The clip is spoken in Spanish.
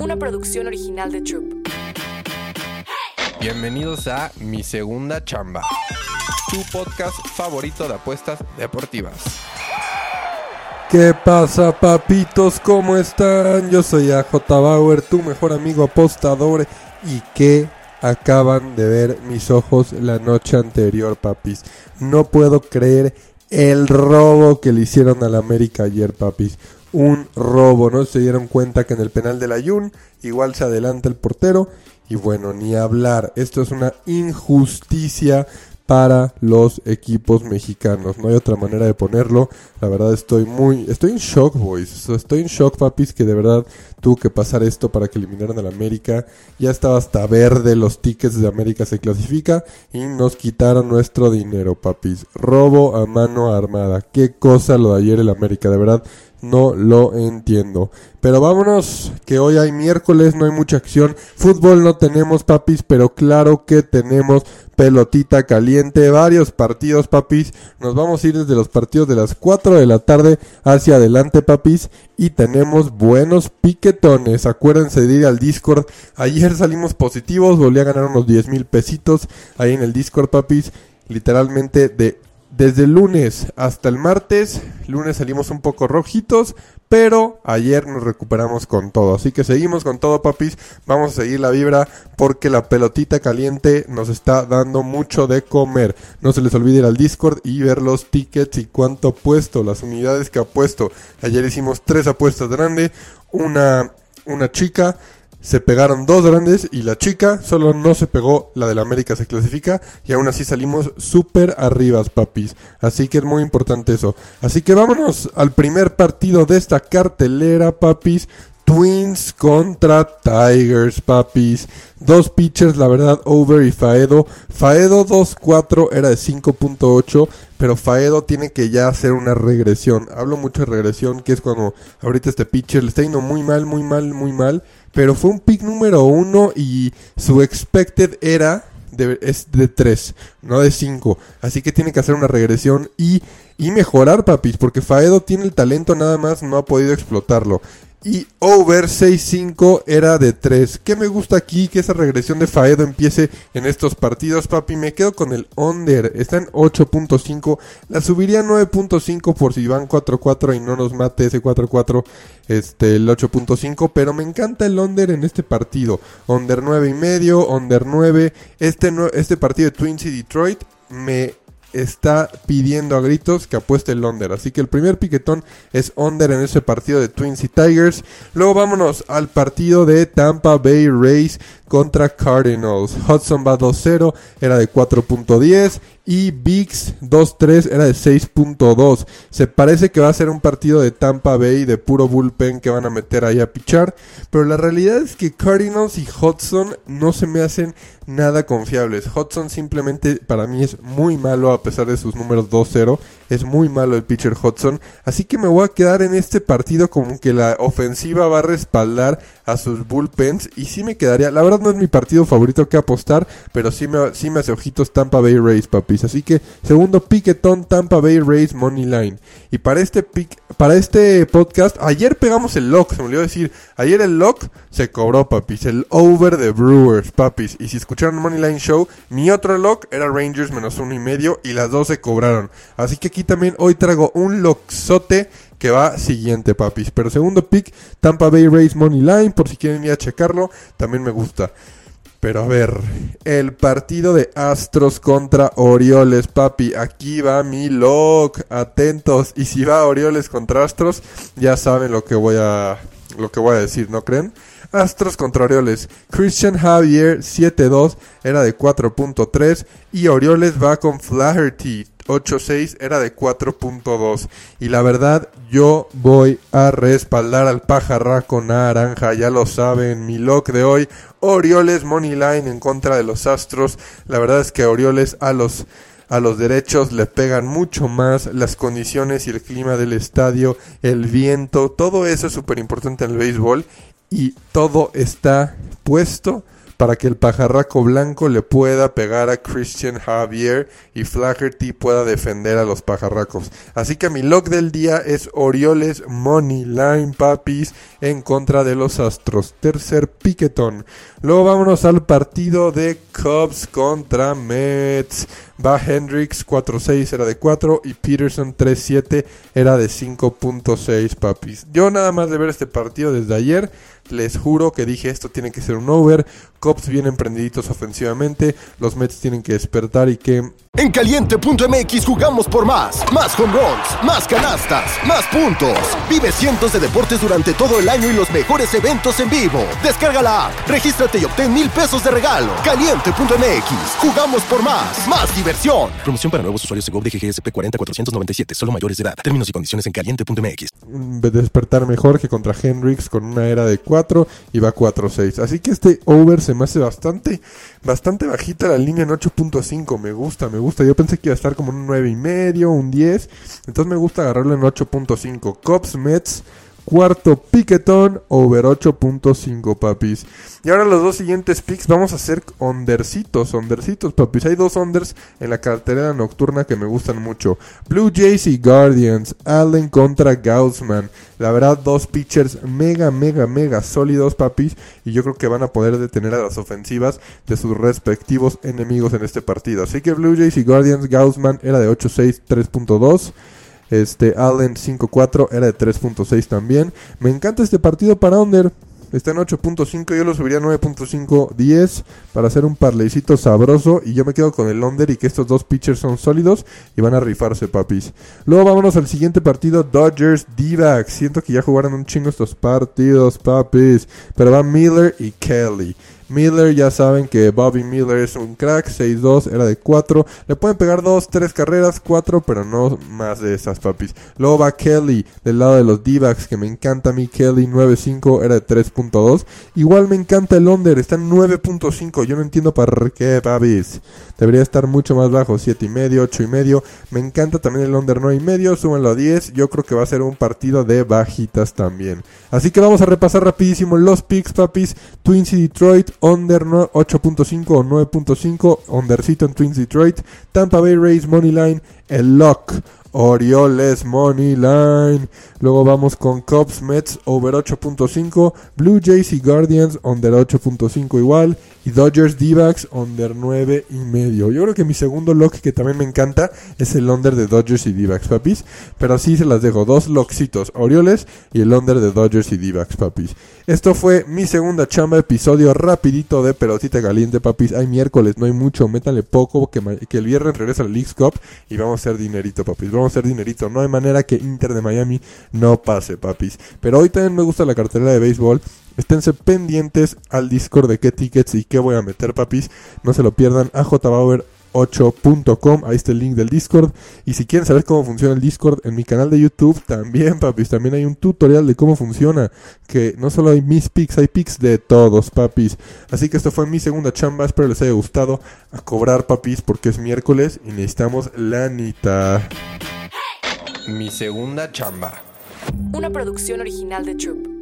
una producción original de Troop. Bienvenidos a Mi Segunda Chamba, tu podcast favorito de apuestas deportivas. ¿Qué pasa, papitos? ¿Cómo están? Yo soy AJ Bauer, tu mejor amigo apostador. ¿Y qué acaban de ver mis ojos la noche anterior, papis? No puedo creer el robo que le hicieron al América ayer, papis. Un robo, ¿no? Se dieron cuenta que en el penal del Ayun igual se adelanta el portero. Y bueno, ni hablar. Esto es una injusticia para los equipos mexicanos. No hay otra manera de ponerlo. La verdad estoy muy... Estoy en shock, boys. Estoy en shock, papis, que de verdad tuvo que pasar esto para que eliminaran al América. Ya estaba hasta verde los tickets de América se clasifica y nos quitaron nuestro dinero, papis. Robo a mano armada. Qué cosa lo de ayer el América, de verdad. No lo entiendo. Pero vámonos, que hoy hay miércoles, no hay mucha acción. Fútbol no tenemos, papis, pero claro que tenemos pelotita caliente. Varios partidos, papis. Nos vamos a ir desde los partidos de las 4 de la tarde hacia adelante, papis. Y tenemos buenos piquetones. Acuérdense de ir al Discord. Ayer salimos positivos, volví a ganar unos 10 mil pesitos ahí en el Discord, papis. Literalmente de desde el lunes hasta el martes, lunes salimos un poco rojitos, pero ayer nos recuperamos con todo. Así que seguimos con todo, papis. Vamos a seguir la vibra porque la pelotita caliente nos está dando mucho de comer. No se les olvide ir al Discord y ver los tickets y cuánto apuesto, las unidades que apuesto. Ayer hicimos tres apuestas grandes, una, una chica se pegaron dos grandes y la chica solo no se pegó, la del América se clasifica y aún así salimos súper arriba, papis. Así que es muy importante eso. Así que vámonos al primer partido de esta cartelera, papis. Twins contra Tigers, papis. Dos pitchers, la verdad, Over y Faedo. Faedo 2-4 era de 5.8, pero Faedo tiene que ya hacer una regresión. Hablo mucho de regresión, que es cuando ahorita este pitcher le está yendo muy mal, muy mal, muy mal. Pero fue un pick número uno y su expected era de, es de 3, no de 5. Así que tiene que hacer una regresión y, y mejorar, papis, porque Faedo tiene el talento, nada más no ha podido explotarlo. Y over 6-5 era de 3. ¿Qué me gusta aquí? Que esa regresión de Faedo empiece en estos partidos, papi. Me quedo con el under. Está en 8.5. La subiría a 9.5 por si van 4-4 y no nos mate ese 4-4. Este, el 8.5. Pero me encanta el under en este partido. Under 9 y medio, under 9. Este, este partido de Twins y Detroit me está pidiendo a gritos que apueste el under. Así que el primer piquetón es under en ese partido de Twins y Tigers. Luego vámonos al partido de Tampa Bay Rays contra Cardinals. Hudson va 2-0, era de 4.10 y Biggs 2-3 era de 6.2. Se parece que va a ser un partido de Tampa Bay de puro bullpen que van a meter ahí a pichar, pero la realidad es que Cardinals y Hudson no se me hacen nada confiables. Hudson simplemente para mí es muy malo a pesar de sus números 2-0. Es muy malo el pitcher Hudson. Así que me voy a quedar en este partido como que la ofensiva va a respaldar a sus bullpens. Y sí me quedaría. La verdad no es mi partido favorito que apostar. Pero sí me, sí me hace ojitos Tampa Bay Rays, papis. Así que segundo piquetón Tampa Bay Rays Money Line. Y para este, para este podcast, ayer pegamos el lock. Se me olvidó decir. Ayer el lock se cobró, papis. El over de Brewers, papis. Y si escucharon Money Line Show, mi otro lock era Rangers menos uno y medio. Y las dos se cobraron. Así que aquí también hoy traigo un loxote que va siguiente, papis. Pero segundo pick, Tampa Bay Rays Money Line, por si quieren ir a checarlo, también me gusta. Pero a ver, el partido de Astros contra Orioles, papi. Aquí va mi lock. Atentos. Y si va Orioles contra Astros, ya saben lo que voy a lo que voy a decir, ¿no creen? Astros contra Orioles. Christian Javier 7-2 era de 4.3 y Orioles va con Flaherty 8.6 era de 4.2. Y la verdad, yo voy a respaldar al pajarraco naranja. Ya lo saben, mi lock de hoy. Orioles Money Line en contra de los Astros. La verdad es que Orioles a los a los derechos le pegan mucho más las condiciones y el clima del estadio, el viento, todo eso es súper importante en el béisbol y todo está puesto para que el pajarraco blanco le pueda pegar a Christian Javier y Flaherty pueda defender a los pajarracos. Así que mi lock del día es Orioles Money Line Papis en contra de los Astros. Tercer piquetón. Luego vámonos al partido de Cubs contra Mets. Va Hendricks 4-6 era de 4 y Peterson 3-7 era de 5.6 papis. Yo nada más de ver este partido desde ayer les juro que dije esto tiene que ser un over. Cops bien emprendiditos ofensivamente. Los Mets tienen que despertar y que... En caliente.mx jugamos por más. Más home runs, más canastas, más puntos. Vive cientos de deportes durante todo el año y los mejores eventos en vivo. Descarga la app, regístrate y obtén mil pesos de regalo. Caliente.mx, jugamos por más. Más diversión. Promoción para nuevos usuarios de GOV de GGSP 40497, solo mayores de edad. Términos y condiciones en caliente.mx. Despertar mejor que contra Hendricks con una era de 4 y va 4-6. Así que este over se me hace bastante, bastante bajita la línea en 8.5. Me gusta, me gusta. Yo pensé que iba a estar como un 9 y medio, un 10. Entonces me gusta agarrarlo en 8.5. Cops, Mets. Cuarto piquetón, over 8.5 papis. Y ahora los dos siguientes picks vamos a hacer ondercitos, ondercitos papis. Hay dos onders en la cartera nocturna que me gustan mucho. Blue Jays y Guardians, Allen contra Gaussman. La verdad, dos pitchers mega, mega, mega sólidos papis. Y yo creo que van a poder detener a las ofensivas de sus respectivos enemigos en este partido. Así que Blue Jays y Guardians, Gaussman era de 8.6, 3.2. Este Allen 5-4 era de 3.6 también. Me encanta este partido para Under. Está en 8.5, yo lo subiría a 9.5, 10 para hacer un parleycito sabroso. Y yo me quedo con el under y que estos dos pitchers son sólidos y van a rifarse, papis. Luego vámonos al siguiente partido, Dodgers d Siento que ya jugaron un chingo estos partidos, papis. Pero van Miller y Kelly. Miller, ya saben que Bobby Miller es un crack, 6-2, era de 4. Le pueden pegar 2, 3 carreras, 4, pero no más de esas, papis. Va Kelly, del lado de los d que me encanta a mí. Kelly, 9-5, era de 3.2. Igual me encanta el under, está en 9.5. Yo no entiendo para qué, papis. Debería estar mucho más bajo, 7.5, 8.5. Me encanta también el under 9.5, súbanlo a 10. Yo creo que va a ser un partido de bajitas también. Así que vamos a repasar rapidísimo los picks, papis. Twins y Detroit, under 8.5 o 9.5, undercito en Twins Detroit, Tampa Bay Rays Money Line, el lock, Orioles Money Line. Luego vamos con Cubs Mets over 8.5, Blue Jays y Guardians under 8.5 igual y Dodgers D-backs under 9 y medio. Yo creo que mi segundo lock que también me encanta es el under de Dodgers y D-backs, papis. Pero así se las dejo, dos lockcitos, Orioles y el under de Dodgers y D-backs, papis. Esto fue mi segunda chamba, episodio rapidito de pelotita caliente, papis. Hay miércoles, no hay mucho, métanle poco, que, el viernes regresa al Leagues Cup y vamos a hacer dinerito, papis. Vamos a hacer dinerito. No hay manera que Inter de Miami no pase, papis. Pero hoy también me gusta la cartera de béisbol. Esténse pendientes al Discord de qué tickets y qué voy a meter, papis. No se lo pierdan a jbauer 8.com, ahí está el link del Discord. Y si quieren saber cómo funciona el Discord en mi canal de YouTube, también, papis, también hay un tutorial de cómo funciona. Que no solo hay mis pics, hay pics de todos, papis. Así que esto fue mi segunda chamba, espero les haya gustado. A cobrar, papis, porque es miércoles y necesitamos la nita. Mi segunda chamba. Una producción original de Troop.